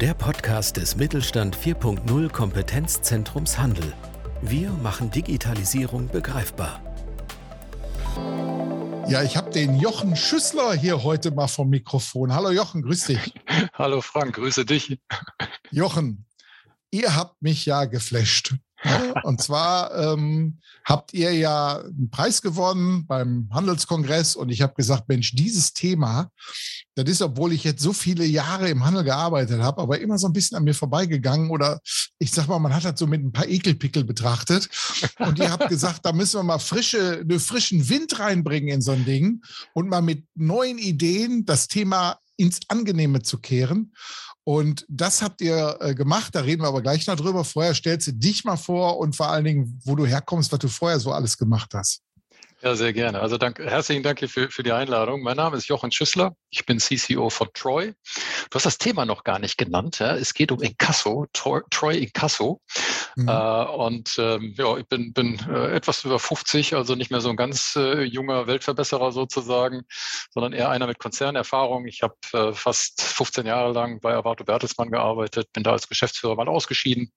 der Podcast des Mittelstand 4.0 Kompetenzzentrums Handel. Wir machen Digitalisierung begreifbar. Ja, ich habe den Jochen Schüssler hier heute mal vom Mikrofon. Hallo Jochen, grüß dich. Hallo Frank, grüße dich. Jochen, ihr habt mich ja geflasht. Und zwar ähm, habt ihr ja einen Preis gewonnen beim Handelskongress und ich habe gesagt, Mensch, dieses Thema, das ist, obwohl ich jetzt so viele Jahre im Handel gearbeitet habe, aber immer so ein bisschen an mir vorbeigegangen oder ich sag mal, man hat das so mit ein paar Ekelpickel betrachtet. Und ihr habt gesagt, da müssen wir mal frische, einen frischen Wind reinbringen in so ein Ding und mal mit neuen Ideen das Thema ins Angenehme zu kehren. Und das habt ihr äh, gemacht, da reden wir aber gleich noch drüber. Vorher stellst du dich mal vor und vor allen Dingen, wo du herkommst, was du vorher so alles gemacht hast. Ja, sehr gerne. Also danke, herzlichen Dank für, für die Einladung. Mein Name ist Jochen Schüssler. Ich bin CCO von Troy. Du hast das Thema noch gar nicht genannt. Ja? Es geht um Inkasso, Troy, Troy Inkasso. Mhm. Äh, und ähm, ja, ich bin, bin äh, etwas über 50, also nicht mehr so ein ganz äh, junger Weltverbesserer sozusagen, sondern eher einer mit Konzernerfahrung. Ich habe äh, fast 15 Jahre lang bei Avato Bertelsmann gearbeitet, bin da als Geschäftsführer mal ausgeschieden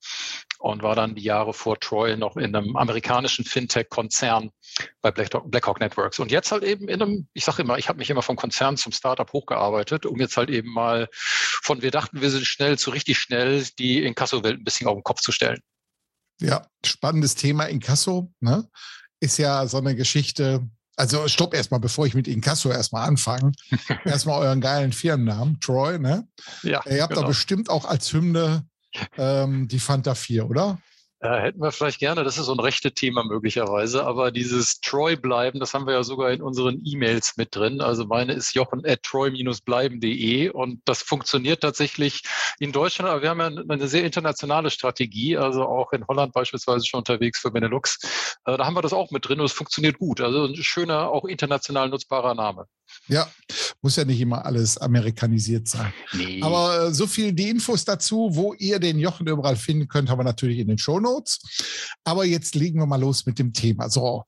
und war dann die Jahre vor Troy noch in einem amerikanischen Fintech-Konzern bei Blackhawk Networks. Und jetzt halt eben in einem, ich sage immer, ich habe mich immer vom Konzern zum Startup hochgearbeitet, um jetzt halt eben mal von wir dachten, wir sind schnell zu richtig schnell die Inkasso-Welt ein bisschen auf den Kopf zu stellen. Ja, spannendes Thema Inkasso, ne? Ist ja so eine Geschichte. Also stopp erstmal, bevor ich mit Inkasso erstmal anfange. erstmal euren geilen Firmennamen, Troy, ne? Ja. Ihr habt genau. da bestimmt auch als Hymne ähm, die Fanta 4, oder? Äh, hätten wir vielleicht gerne, das ist so ein rechte Thema möglicherweise, aber dieses Troy bleiben, das haben wir ja sogar in unseren E-Mails mit drin. Also meine ist jochen at troy-bleiben.de und das funktioniert tatsächlich in Deutschland, aber wir haben ja eine sehr internationale Strategie, also auch in Holland beispielsweise schon unterwegs für Benelux. Äh, da haben wir das auch mit drin und es funktioniert gut. Also ein schöner, auch international nutzbarer Name. Ja, muss ja nicht immer alles amerikanisiert sein. Nee. Aber äh, so viel die Infos dazu, wo ihr den Jochen überall finden könnt, haben wir natürlich in den Show Notes. Aber jetzt legen wir mal los mit dem Thema. So,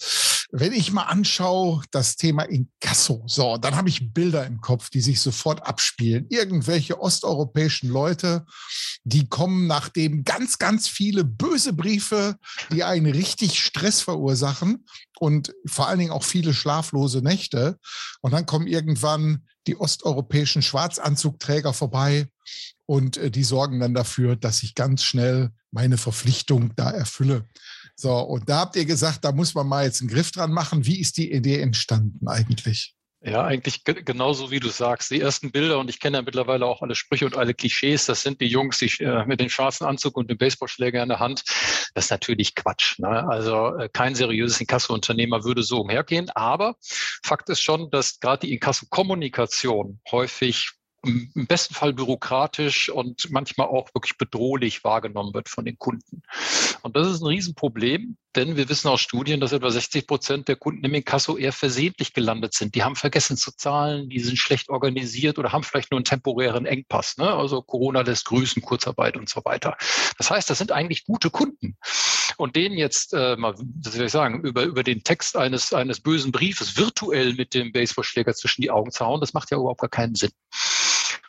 wenn ich mal anschaue, das Thema Inkasso, so, dann habe ich Bilder im Kopf, die sich sofort abspielen. Irgendwelche osteuropäischen Leute, die kommen, nachdem ganz, ganz viele böse Briefe, die einen richtig Stress verursachen und vor allen Dingen auch viele schlaflose Nächte. Und dann kommen irgendwann die osteuropäischen Schwarzanzugträger vorbei und äh, die sorgen dann dafür, dass ich ganz schnell meine Verpflichtung da erfülle. So, und da habt ihr gesagt, da muss man mal jetzt einen Griff dran machen. Wie ist die Idee entstanden eigentlich? Ja, eigentlich genauso wie du sagst. Die ersten Bilder, und ich kenne ja mittlerweile auch alle Sprüche und alle Klischees, das sind die Jungs die, äh, mit dem schwarzen Anzug und dem Baseballschläger in der Hand. Das ist natürlich Quatsch. Ne? Also äh, kein seriöses Inkasso-Unternehmer würde so umhergehen. Aber Fakt ist schon, dass gerade die Inkasso-Kommunikation häufig im besten Fall bürokratisch und manchmal auch wirklich bedrohlich wahrgenommen wird von den Kunden. Und das ist ein Riesenproblem, denn wir wissen aus Studien, dass etwa 60 Prozent der Kunden im Inkasso eher versehentlich gelandet sind. Die haben vergessen zu zahlen, die sind schlecht organisiert oder haben vielleicht nur einen temporären Engpass. Ne? Also Corona lässt grüßen, Kurzarbeit und so weiter. Das heißt, das sind eigentlich gute Kunden. Und denen jetzt äh, mal, das will ich sagen, über, über den Text eines, eines bösen Briefes virtuell mit dem Baseballschläger zwischen die Augen zu hauen, das macht ja überhaupt gar keinen Sinn.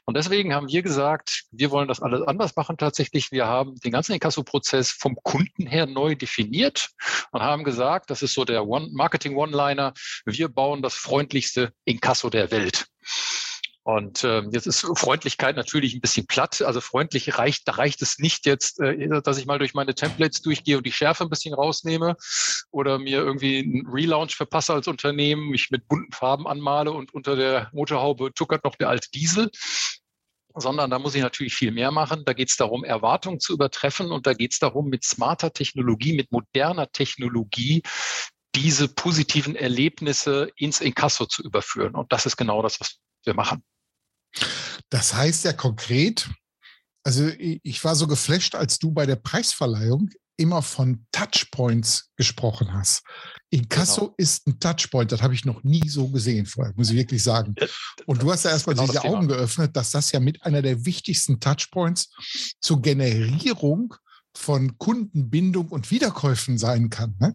Und deswegen haben wir gesagt, wir wollen das alles anders machen tatsächlich. Wir haben den ganzen Inkasso-Prozess vom Kunden her neu definiert und haben gesagt, das ist so der One Marketing One-Liner, wir bauen das freundlichste Inkasso der Welt. Und ähm, jetzt ist Freundlichkeit natürlich ein bisschen platt. Also freundlich reicht, da reicht es nicht jetzt, äh, dass ich mal durch meine Templates durchgehe und die Schärfe ein bisschen rausnehme oder mir irgendwie einen Relaunch verpasse als Unternehmen, mich mit bunten Farben anmale und unter der Motorhaube tuckert noch der alte Diesel sondern da muss ich natürlich viel mehr machen. Da geht es darum, Erwartungen zu übertreffen und da geht es darum, mit smarter Technologie, mit moderner Technologie diese positiven Erlebnisse ins Inkasso zu überführen. Und das ist genau das, was wir machen. Das heißt ja konkret, also ich war so geflasht, als du bei der Preisverleihung immer von Touchpoints gesprochen hast. Inkasso genau. ist ein Touchpoint, das habe ich noch nie so gesehen vorher, muss ich wirklich sagen. Und du hast ja erstmal genau diese Augen geöffnet, dass das ja mit einer der wichtigsten Touchpoints zur Generierung von Kundenbindung und Wiederkäufen sein kann. Ne?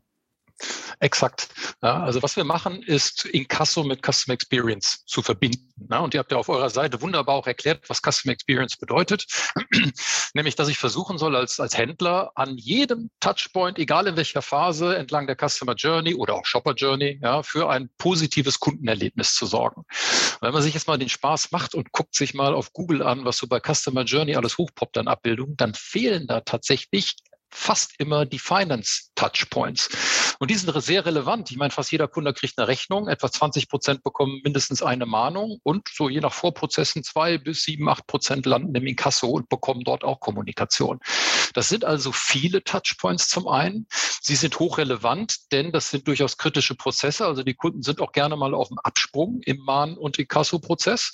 Exakt. Ja, also was wir machen, ist Inkasso mit Customer Experience zu verbinden. Ja, und ihr habt ja auf eurer Seite wunderbar auch erklärt, was Customer Experience bedeutet. Nämlich, dass ich versuchen soll, als, als Händler an jedem Touchpoint, egal in welcher Phase, entlang der Customer Journey oder auch Shopper Journey, ja, für ein positives Kundenerlebnis zu sorgen. Wenn man sich jetzt mal den Spaß macht und guckt sich mal auf Google an, was so bei Customer Journey alles hochpoppt an Abbildungen, dann fehlen da tatsächlich fast immer die Finance Touchpoints. Und die sind sehr relevant. Ich meine, fast jeder Kunde kriegt eine Rechnung. Etwa 20 Prozent bekommen mindestens eine Mahnung und so je nach Vorprozessen zwei bis sieben, acht Prozent landen im Inkasso und bekommen dort auch Kommunikation. Das sind also viele Touchpoints zum einen. Sie sind hochrelevant, denn das sind durchaus kritische Prozesse. Also die Kunden sind auch gerne mal auf dem Absprung im Mahn- und Inkasso-Prozess.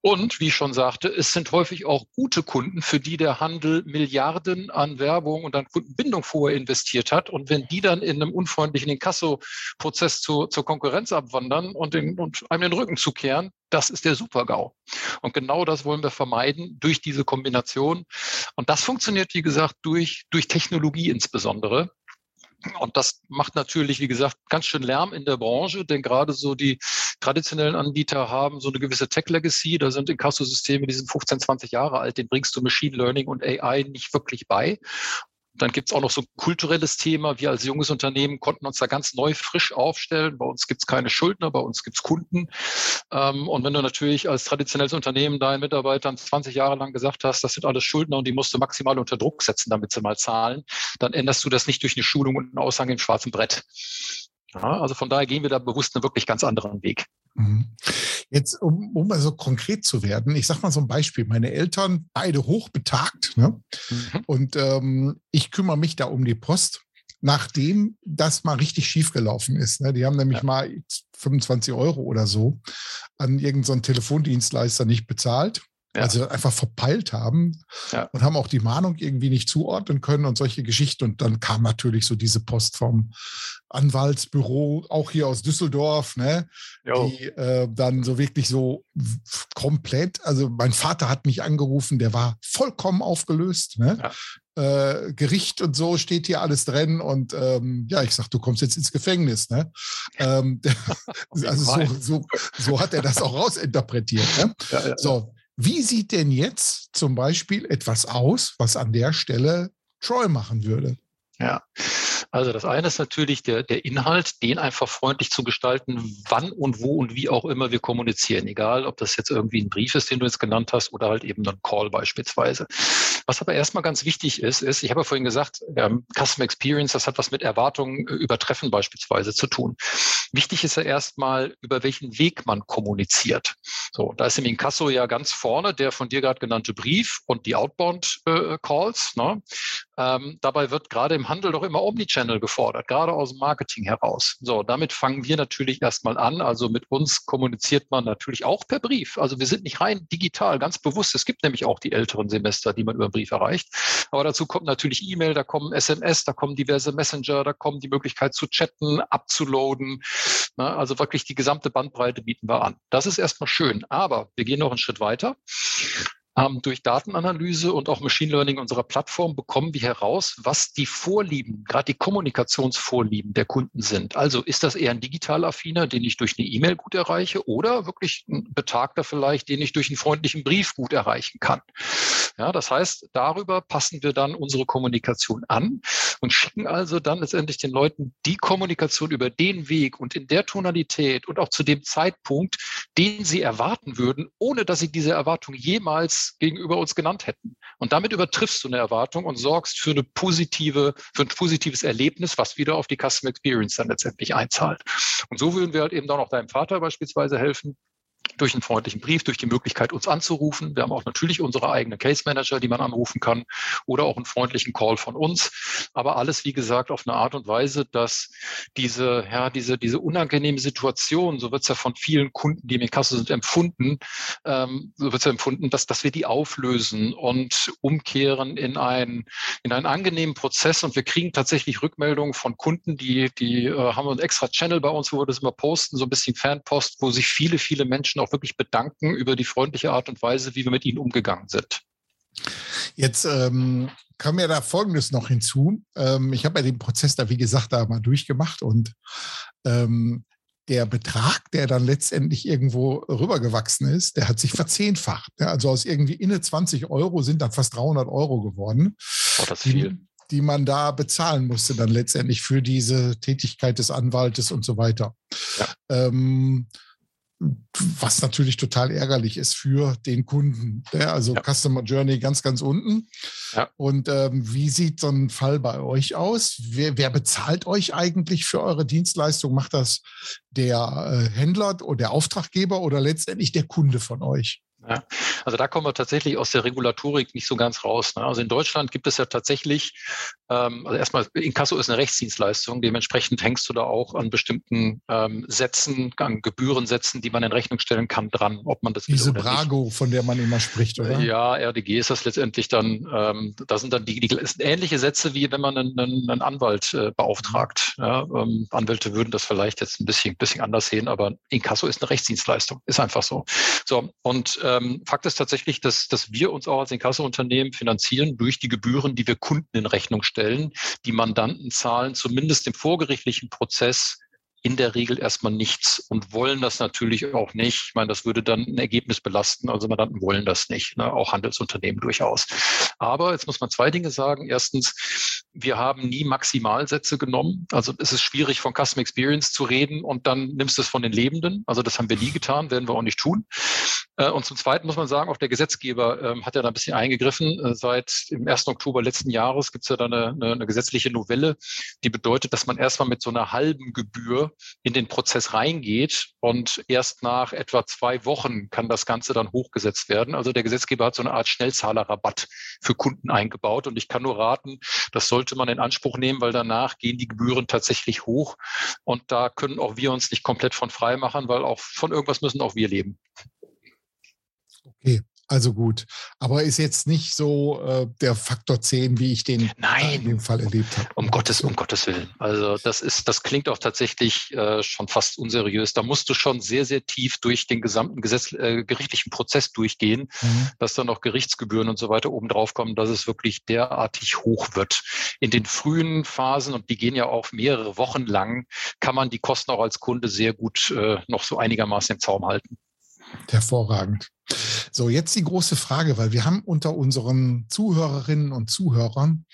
Und wie ich schon sagte, es sind häufig auch gute Kunden, für die der Handel Milliarden an Werbung und an Kundenbindung vorher investiert hat. Und wenn die dann in einem unfreundlichen Inkasso-Prozess zu, zur Konkurrenz abwandern und, den, und einem den Rücken zukehren, das ist der Super-GAU. Und genau das wollen wir vermeiden durch diese Kombination. Und das funktioniert, wie gesagt, durch, durch Technologie insbesondere. Und das macht natürlich, wie gesagt, ganz schön Lärm in der Branche, denn gerade so die traditionellen Anbieter haben so eine gewisse Tech-Legacy. Da sind Inkasso-Systeme, die sind 15, 20 Jahre alt, den bringst du Machine Learning und AI nicht wirklich bei. Dann gibt es auch noch so ein kulturelles Thema. Wir als junges Unternehmen konnten uns da ganz neu frisch aufstellen. Bei uns gibt es keine Schuldner, bei uns gibt es Kunden. Ähm, und wenn du natürlich als traditionelles Unternehmen deinen Mitarbeitern 20 Jahre lang gesagt hast, das sind alles Schuldner und die musst du maximal unter Druck setzen, damit sie mal zahlen, dann änderst du das nicht durch eine Schulung und einen Aushang im schwarzen Brett. Ja, also von daher gehen wir da bewusst einen wirklich ganz anderen Weg. Mhm. Jetzt, um, um mal so konkret zu werden, ich sage mal so ein Beispiel. Meine Eltern, beide hochbetagt, ne? Mhm. und ähm, ich kümmere mich da um die Post, nachdem das mal richtig schiefgelaufen ist. Ne? Die haben nämlich ja. mal 25 Euro oder so an irgendeinen so Telefondienstleister nicht bezahlt ja. Also einfach verpeilt haben ja. und haben auch die Mahnung irgendwie nicht zuordnen können und solche Geschichten. Und dann kam natürlich so diese Post vom Anwaltsbüro, auch hier aus Düsseldorf, ne, die äh, dann so wirklich so komplett, also mein Vater hat mich angerufen, der war vollkommen aufgelöst, ne? Ja. Äh, Gericht und so steht hier alles drin und ähm, ja, ich sag, du kommst jetzt ins Gefängnis. Ne? Ähm, also so, so, so, hat er das auch rausinterpretiert. Ne? Ja, ja, so, wie sieht denn jetzt zum Beispiel etwas aus, was an der Stelle Troy machen würde? Ja, also das eine ist natürlich der, der Inhalt, den einfach freundlich zu gestalten, wann und wo und wie auch immer wir kommunizieren. Egal, ob das jetzt irgendwie ein Brief ist, den du jetzt genannt hast, oder halt eben ein Call beispielsweise. Was aber erstmal ganz wichtig ist, ist, ich habe ja vorhin gesagt, ähm, Customer Experience, das hat was mit Erwartungen äh, übertreffen beispielsweise zu tun. Wichtig ist ja erstmal, über welchen Weg man kommuniziert. So, da ist im Inkasso ja ganz vorne der von dir gerade genannte Brief und die Outbound äh, Calls. Ne? Ähm, dabei wird gerade im Handel doch immer Omnichannel gefordert, gerade aus dem Marketing heraus. So, damit fangen wir natürlich erstmal an. Also mit uns kommuniziert man natürlich auch per Brief. Also wir sind nicht rein digital, ganz bewusst. Es gibt nämlich auch die älteren Semester, die man über Brief erreicht. Aber dazu kommt natürlich E-Mail, da kommen SMS, da kommen diverse Messenger, da kommen die Möglichkeit zu chatten, abzuloaden. Na, also wirklich die gesamte Bandbreite bieten wir an. Das ist erstmal schön. Aber wir gehen noch einen Schritt weiter. Ähm, durch Datenanalyse und auch Machine Learning unserer Plattform bekommen wir heraus, was die Vorlieben, gerade die Kommunikationsvorlieben der Kunden sind. Also ist das eher ein digital affiner, den ich durch eine E-Mail gut erreiche oder wirklich ein Betagter vielleicht, den ich durch einen freundlichen Brief gut erreichen kann. Ja, das heißt, darüber passen wir dann unsere Kommunikation an und schicken also dann letztendlich den Leuten die Kommunikation über den Weg und in der Tonalität und auch zu dem Zeitpunkt, den sie erwarten würden, ohne dass sie diese Erwartung jemals gegenüber uns genannt hätten. Und damit übertriffst du eine Erwartung und sorgst für eine positive, für ein positives Erlebnis, was wieder auf die Customer Experience dann letztendlich einzahlt. Und so würden wir halt eben dann auch deinem Vater beispielsweise helfen, durch einen freundlichen Brief, durch die Möglichkeit, uns anzurufen. Wir haben auch natürlich unsere eigenen Case Manager, die man anrufen kann oder auch einen freundlichen Call von uns. Aber alles, wie gesagt, auf eine Art und Weise, dass diese, ja, diese, diese unangenehme Situation, so wird es ja von vielen Kunden, die im Kasse sind, empfunden, ähm, so wird es ja empfunden, dass, dass wir die auflösen und umkehren in, ein, in einen angenehmen Prozess. Und wir kriegen tatsächlich Rückmeldungen von Kunden, die, die äh, haben einen extra Channel bei uns, wo wir das immer posten, so ein bisschen Fanpost, wo sich viele, viele Menschen auch wirklich bedanken über die freundliche Art und Weise, wie wir mit ihnen umgegangen sind. Jetzt ähm, kam ja da Folgendes noch hinzu. Ähm, ich habe ja den Prozess da, wie gesagt, da mal durchgemacht und ähm, der Betrag, der dann letztendlich irgendwo rübergewachsen ist, der hat sich verzehnfacht. Also aus irgendwie inne 20 Euro sind dann fast 300 Euro geworden. Oh, das ist viel. Die, man da bezahlen musste dann letztendlich für diese Tätigkeit des Anwaltes und so weiter. Ja. Ähm, was natürlich total ärgerlich ist für den Kunden. Ja, also ja. Customer Journey ganz, ganz unten. Ja. Und ähm, wie sieht so ein Fall bei euch aus? Wer, wer, bezahlt euch eigentlich für eure Dienstleistung? Macht das der äh, Händler oder der Auftraggeber oder letztendlich der Kunde von euch? Ja, also da kommen wir tatsächlich aus der Regulatorik nicht so ganz raus. Ne? Also in Deutschland gibt es ja tatsächlich, ähm, also erstmal, Inkasso ist eine Rechtsdienstleistung, dementsprechend hängst du da auch an bestimmten ähm, Sätzen, an Gebührensätzen, die man in Rechnung stellen kann, dran, ob man das Diese Brago, nicht. von der man immer spricht, oder? Ja, RDG ist das letztendlich dann, ähm, da sind dann die, die ähnliche Sätze, wie wenn man einen, einen, einen Anwalt äh, beauftragt. Ja, ähm, Anwälte würden das vielleicht jetzt ein bisschen, bisschen anders sehen, aber Inkasso ist eine Rechtsdienstleistung, ist einfach so. So, und äh, ähm, Fakt ist tatsächlich, dass, dass wir uns auch als Inkassounternehmen finanzieren durch die Gebühren, die wir Kunden in Rechnung stellen. Die Mandanten zahlen zumindest im vorgerichtlichen Prozess in der Regel erstmal nichts und wollen das natürlich auch nicht. Ich meine, das würde dann ein Ergebnis belasten. Also Mandanten wollen das nicht, ne? auch Handelsunternehmen durchaus. Aber jetzt muss man zwei Dinge sagen. Erstens, wir haben nie Maximalsätze genommen. Also es ist schwierig von Custom Experience zu reden und dann nimmst du es von den Lebenden. Also das haben wir nie getan, werden wir auch nicht tun. Äh, und zum Zweiten muss man sagen, auch der Gesetzgeber ähm, hat ja da ein bisschen eingegriffen. Äh, seit dem 1. Oktober letzten Jahres gibt es ja da eine, eine, eine gesetzliche Novelle, die bedeutet, dass man erstmal mit so einer halben Gebühr in den Prozess reingeht und erst nach etwa zwei Wochen kann das Ganze dann hochgesetzt werden. Also der Gesetzgeber hat so eine Art Schnellzahlerrabatt für Kunden eingebaut und ich kann nur raten, das sollte man in Anspruch nehmen, weil danach gehen die Gebühren tatsächlich hoch und da können auch wir uns nicht komplett von frei machen, weil auch von irgendwas müssen auch wir leben. Okay, also gut, aber ist jetzt nicht so äh, der Faktor 10, wie ich den Nein, in dem Fall erlebt habe. Um Gottes, um Gottes Willen. Also das ist, das klingt auch tatsächlich äh, schon fast unseriös. Da musst du schon sehr, sehr tief durch den gesamten Gesetz, äh, gerichtlichen Prozess durchgehen, mhm. dass dann noch Gerichtsgebühren und so weiter obendrauf kommen, dass es wirklich derartig hoch wird. In den frühen Phasen, und die gehen ja auch mehrere Wochen lang, kann man die Kosten auch als Kunde sehr gut äh, noch so einigermaßen im Zaum halten. Hervorragend. So, jetzt die große Frage, weil wir haben unter unseren Zuhörerinnen und Zuhörern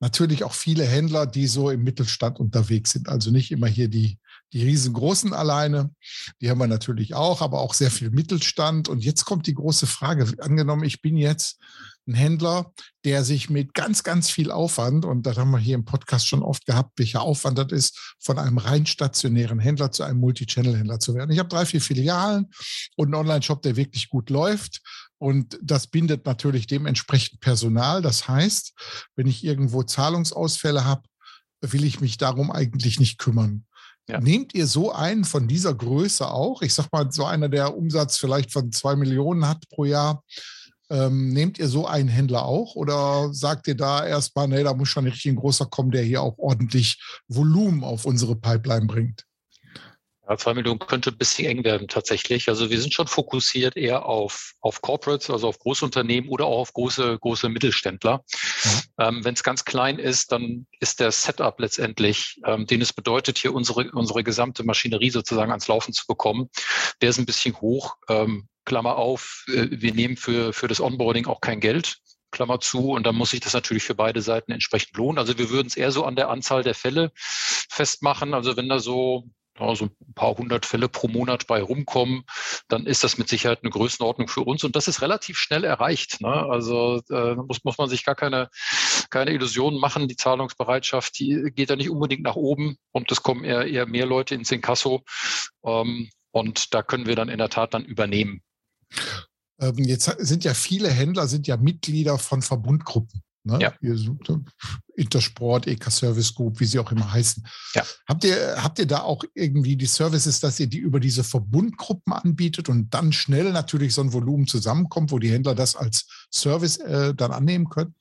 natürlich auch viele Händler, die so im Mittelstand unterwegs sind. Also nicht immer hier die, die riesengroßen alleine, die haben wir natürlich auch, aber auch sehr viel Mittelstand. Und jetzt kommt die große Frage, angenommen, ich bin jetzt ein Händler, der sich mit ganz, ganz viel Aufwand, und das haben wir hier im Podcast schon oft gehabt, welcher Aufwand das ist, von einem rein stationären Händler zu einem Multichannel-Händler zu werden. Ich habe drei, vier Filialen und einen Online-Shop, der wirklich gut läuft. Und das bindet natürlich dementsprechend Personal. Das heißt, wenn ich irgendwo Zahlungsausfälle habe, will ich mich darum eigentlich nicht kümmern. Ja. Nehmt ihr so einen von dieser Größe auch? Ich sag mal, so einer, der Umsatz vielleicht von zwei Millionen hat pro Jahr, ähm, nehmt ihr so einen Händler auch oder sagt ihr da erstmal, nee, da muss schon richtig ein großer kommen, der hier auch ordentlich Volumen auf unsere Pipeline bringt? Ja, zwei Millionen könnte ein bisschen eng werden tatsächlich. Also wir sind schon fokussiert eher auf, auf Corporates, also auf Großunternehmen oder auch auf große, große Mittelständler. Mhm. Ähm, Wenn es ganz klein ist, dann ist der Setup letztendlich, ähm, den es bedeutet, hier unsere, unsere gesamte Maschinerie sozusagen ans Laufen zu bekommen, der ist ein bisschen hoch. Ähm, Klammer auf, äh, wir nehmen für, für das Onboarding auch kein Geld. Klammer zu, und dann muss sich das natürlich für beide Seiten entsprechend lohnen. Also wir würden es eher so an der Anzahl der Fälle festmachen. Also wenn da so ja, so ein paar hundert Fälle pro Monat bei rumkommen, dann ist das mit Sicherheit eine Größenordnung für uns. Und das ist relativ schnell erreicht. Ne? Also äh, muss, muss man sich gar keine, keine Illusionen machen. Die Zahlungsbereitschaft, die geht da nicht unbedingt nach oben und es kommen eher, eher mehr Leute ins Inkasso. Ähm, Und da können wir dann in der Tat dann übernehmen. Ähm, jetzt sind ja viele Händler sind ja Mitglieder von Verbundgruppen. Ne? Ja. Intersport, EK Service Group, wie sie auch immer heißen. Ja. Habt, ihr, habt ihr da auch irgendwie die Services, dass ihr die über diese Verbundgruppen anbietet und dann schnell natürlich so ein Volumen zusammenkommt, wo die Händler das als Service äh, dann annehmen können?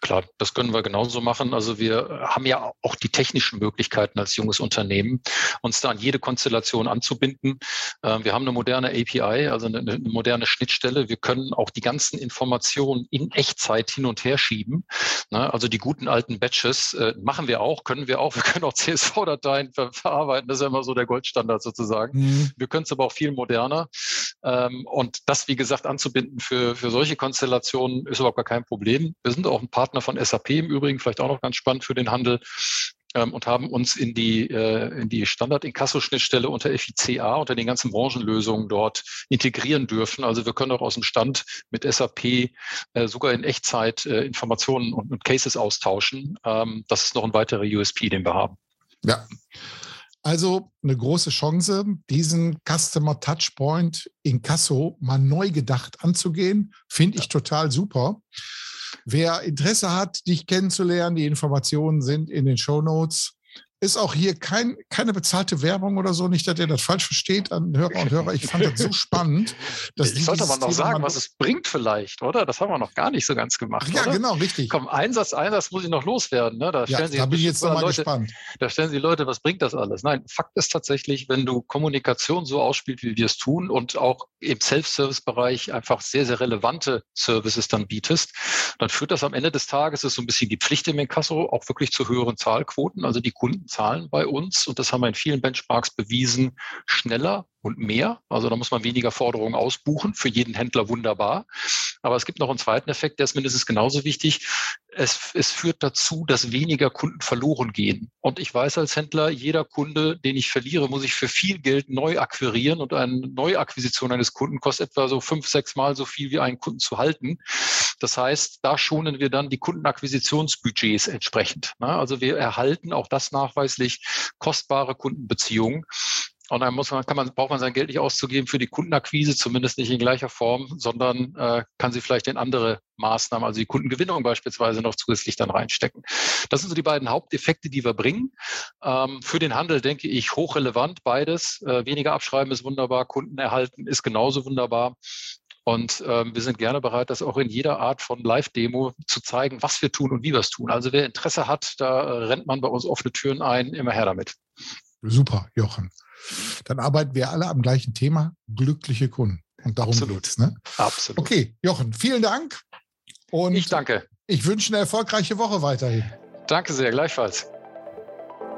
Klar, das können wir genauso machen. Also wir haben ja auch die technischen Möglichkeiten als junges Unternehmen, uns da an jede Konstellation anzubinden. Ähm, wir haben eine moderne API, also eine, moderne Schnittstelle. Wir können auch die ganzen Informationen in Echtzeit hin und her schieben. Ne, also die guten alten Batches äh, machen wir auch, können wir auch. Wir können auch CSV-Dateien verarbeiten. Das ist ja immer so der Goldstandard sozusagen. Mhm. Wir können es aber auch viel moderner. Ähm, und das, wie gesagt, anzubinden für, für solche Konstellationen ist überhaupt gar kein Problem. Wir sind auch ein Partner von SAP im Übrigen, vielleicht auch noch ganz spannend für den Handel ähm, und haben uns in die, äh, in die Standard-Inkasso-Schnittstelle unter FICA, unter den ganzen Branchenlösungen dort integrieren dürfen. Also wir können auch aus dem Stand mit SAP äh, sogar in Echtzeit äh, Informationen und, und, Cases austauschen. Ähm, das ist noch ein weiterer USP, den wir haben. Ja. Also eine große Chance, diesen Customer Touchpoint Inkasso mal neu gedacht anzugehen, finde ich total super. Wer Interesse hat, dich kennenzulernen, die Informationen sind in den Show Notes ist auch hier kein, keine bezahlte Werbung oder so, nicht, dass ihr das falsch versteht an Hörer und Hörer. Ich fand das so spannend. Dass ich sollte aber noch sagen, was es bringt vielleicht, oder? Das haben wir noch gar nicht so ganz gemacht. Ja, oder? genau, richtig. Komm, Einsatz, Einsatz muss ich noch loswerden. Ne? Da, ja, da bin ich jetzt nochmal gespannt. Da stellen Sie Leute, was bringt das alles? Nein, Fakt ist tatsächlich, wenn du Kommunikation so ausspielst, wie wir es tun und auch im Self-Service-Bereich einfach sehr, sehr relevante Services dann bietest, dann führt das am Ende des Tages, ist so ein bisschen die Pflicht im Inkasso, auch wirklich zu höheren Zahlquoten. Also die Kunden zahlen bei uns und das haben wir in vielen Benchmarks bewiesen, schneller und mehr. Also da muss man weniger Forderungen ausbuchen, für jeden Händler wunderbar. Aber es gibt noch einen zweiten Effekt, der ist mindestens genauso wichtig. Es, es führt dazu, dass weniger Kunden verloren gehen. Und ich weiß als Händler, jeder Kunde, den ich verliere, muss ich für viel Geld neu akquirieren und eine Neuakquisition eines Kunden kostet etwa so fünf, sechs Mal so viel wie einen Kunden zu halten. Das heißt, da schonen wir dann die Kundenakquisitionsbudgets entsprechend. Also wir erhalten auch das nachweislich kostbare Kundenbeziehungen. Und dann muss man, kann man, braucht man sein Geld nicht auszugeben für die Kundenakquise, zumindest nicht in gleicher Form, sondern äh, kann sie vielleicht in andere Maßnahmen, also die Kundengewinnung beispielsweise noch zusätzlich dann reinstecken. Das sind so die beiden Haupteffekte, die wir bringen. Ähm, für den Handel denke ich hochrelevant beides. Äh, weniger abschreiben ist wunderbar, Kunden erhalten ist genauso wunderbar. Und ähm, wir sind gerne bereit, das auch in jeder Art von Live-Demo zu zeigen, was wir tun und wie wir es tun. Also wer Interesse hat, da äh, rennt man bei uns offene Türen ein, immer her damit. Super, Jochen. Dann arbeiten wir alle am gleichen Thema, glückliche Kunden. Und darum Absolut. geht's. Ne? Absolut. Okay, Jochen, vielen Dank. Und ich danke. Ich wünsche eine erfolgreiche Woche weiterhin. Danke sehr, gleichfalls.